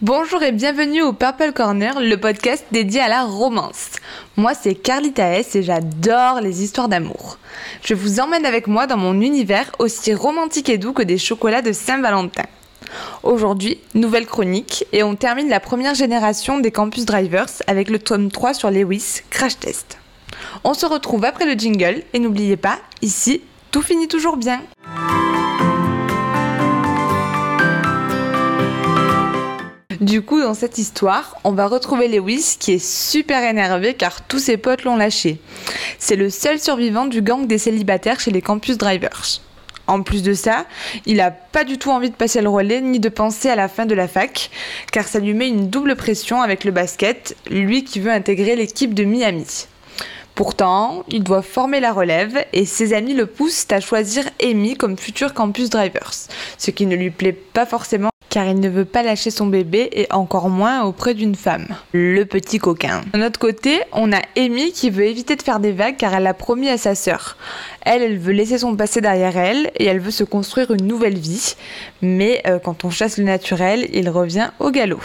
Bonjour et bienvenue au Purple Corner, le podcast dédié à la romance. Moi c'est Carly Taes et j'adore les histoires d'amour. Je vous emmène avec moi dans mon univers aussi romantique et doux que des chocolats de Saint-Valentin. Aujourd'hui, nouvelle chronique et on termine la première génération des Campus Drivers avec le tome 3 sur Lewis, Crash Test. On se retrouve après le jingle et n'oubliez pas, ici, tout finit toujours bien. Du coup, dans cette histoire, on va retrouver Lewis qui est super énervé car tous ses potes l'ont lâché. C'est le seul survivant du gang des célibataires chez les Campus Drivers. En plus de ça, il a pas du tout envie de passer le relais ni de penser à la fin de la fac, car ça lui met une double pression avec le basket, lui qui veut intégrer l'équipe de Miami. Pourtant, il doit former la relève et ses amis le poussent à choisir Amy comme futur campus drivers, ce qui ne lui plaît pas forcément car il ne veut pas lâcher son bébé et encore moins auprès d'une femme. Le petit coquin. D'un autre côté, on a Amy qui veut éviter de faire des vagues car elle a promis à sa sœur. Elle, elle veut laisser son passé derrière elle et elle veut se construire une nouvelle vie. Mais euh, quand on chasse le naturel, il revient au galop.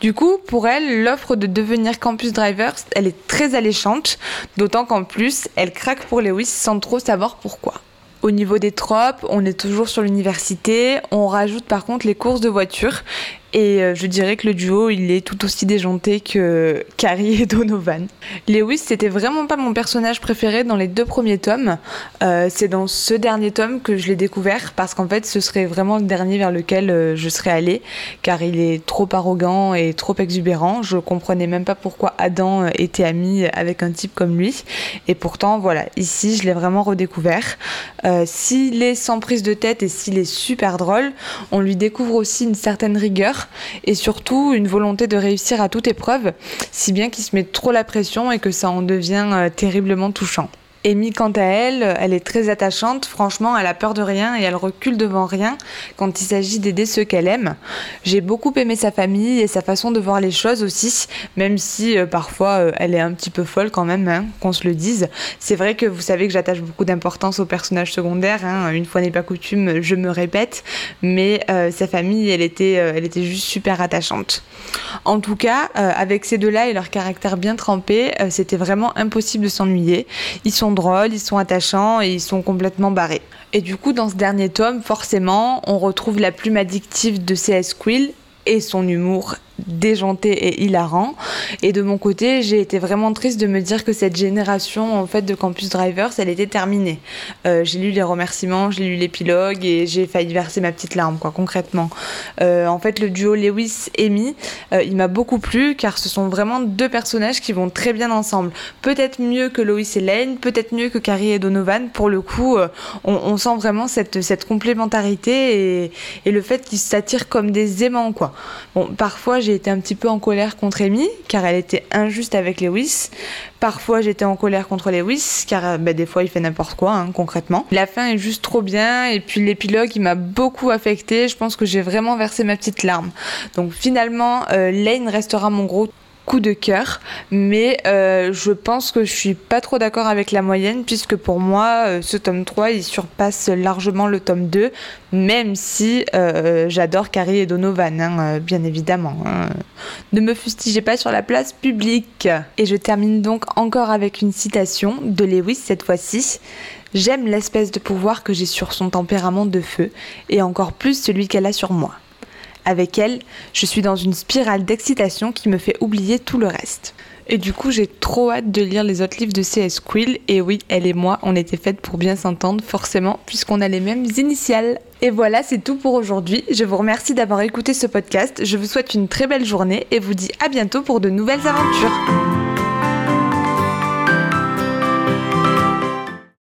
Du coup, pour elle, l'offre de devenir campus driver, elle est très alléchante, d'autant qu'en plus, elle craque pour Lewis sans trop savoir pourquoi. Au niveau des tropes, on est toujours sur l'université, on rajoute par contre les courses de voiture et euh, je dirais que le duo, il est tout aussi déjanté que Carrie et Donovan. Lewis, c'était vraiment pas mon personnage préféré dans les deux premiers tomes. Euh, c'est dans ce dernier tome que je l'ai découvert parce qu'en fait, ce serait vraiment le dernier vers lequel euh, je serais allée car il est trop arrogant et trop exubérant. Je comprenais même pas pourquoi Adam était ami avec un type comme lui. Et pourtant, voilà, ici, je l'ai vraiment redécouvert. s'il est sans prise de tête et s'il est super drôle, on lui découvre aussi une certaine rigueur et surtout une volonté de réussir à toute épreuve, si bien qu'il se met trop la pression et que ça en devient euh, terriblement touchant. Amy, quant à elle, elle est très attachante. Franchement, elle a peur de rien et elle recule devant rien quand il s'agit d'aider ceux qu'elle aime. J'ai beaucoup aimé sa famille et sa façon de voir les choses aussi, même si euh, parfois euh, elle est un petit peu folle quand même, hein, qu'on se le dise. C'est vrai que vous savez que j'attache beaucoup d'importance aux personnages secondaires. Hein. Une fois n'est pas coutume, je me répète, mais euh, sa famille, elle était, elle était juste super attachante. En tout cas, avec ces deux-là et leur caractère bien trempé, c'était vraiment impossible de s'ennuyer. Ils sont drôles, ils sont attachants et ils sont complètement barrés. Et du coup, dans ce dernier tome, forcément, on retrouve la plume addictive de C.S. Quill et son humour déjanté et hilarant. Et de mon côté, j'ai été vraiment triste de me dire que cette génération en fait de Campus Drivers, elle était terminée. Euh, j'ai lu les remerciements, j'ai lu l'épilogue et j'ai failli verser ma petite larme, quoi, concrètement. Euh, en fait, le duo Lewis-Amy, euh, il m'a beaucoup plu car ce sont vraiment deux personnages qui vont très bien ensemble. Peut-être mieux que Lois et Lane, peut-être mieux que Carrie et Donovan. Pour le coup, on, sent vraiment cette, cette complémentarité et, et le fait qu'ils s'attirent comme des aimants, quoi. Bon, parfois, j'ai un petit peu en colère contre Amy, car elle était injuste avec Lewis. Parfois, j'étais en colère contre Lewis, car bah, des fois, il fait n'importe quoi, hein, concrètement. La fin est juste trop bien, et puis l'épilogue, il m'a beaucoup affecté. Je pense que j'ai vraiment versé ma petite larme. Donc finalement, euh, Lane restera mon gros coup de cœur, mais euh, je pense que je suis pas trop d'accord avec la moyenne, puisque pour moi, euh, ce tome 3, il surpasse largement le tome 2, même si euh, j'adore Carrie et Donovan, hein, bien évidemment. Hein. Ne me fustigez pas sur la place publique. Et je termine donc encore avec une citation de Lewis cette fois-ci. J'aime l'espèce de pouvoir que j'ai sur son tempérament de feu, et encore plus celui qu'elle a sur moi. Avec elle, je suis dans une spirale d'excitation qui me fait oublier tout le reste. Et du coup, j'ai trop hâte de lire les autres livres de C.S. Quill. Et oui, elle et moi, on était faites pour bien s'entendre, forcément, puisqu'on a les mêmes initiales. Et voilà, c'est tout pour aujourd'hui. Je vous remercie d'avoir écouté ce podcast. Je vous souhaite une très belle journée et vous dis à bientôt pour de nouvelles aventures.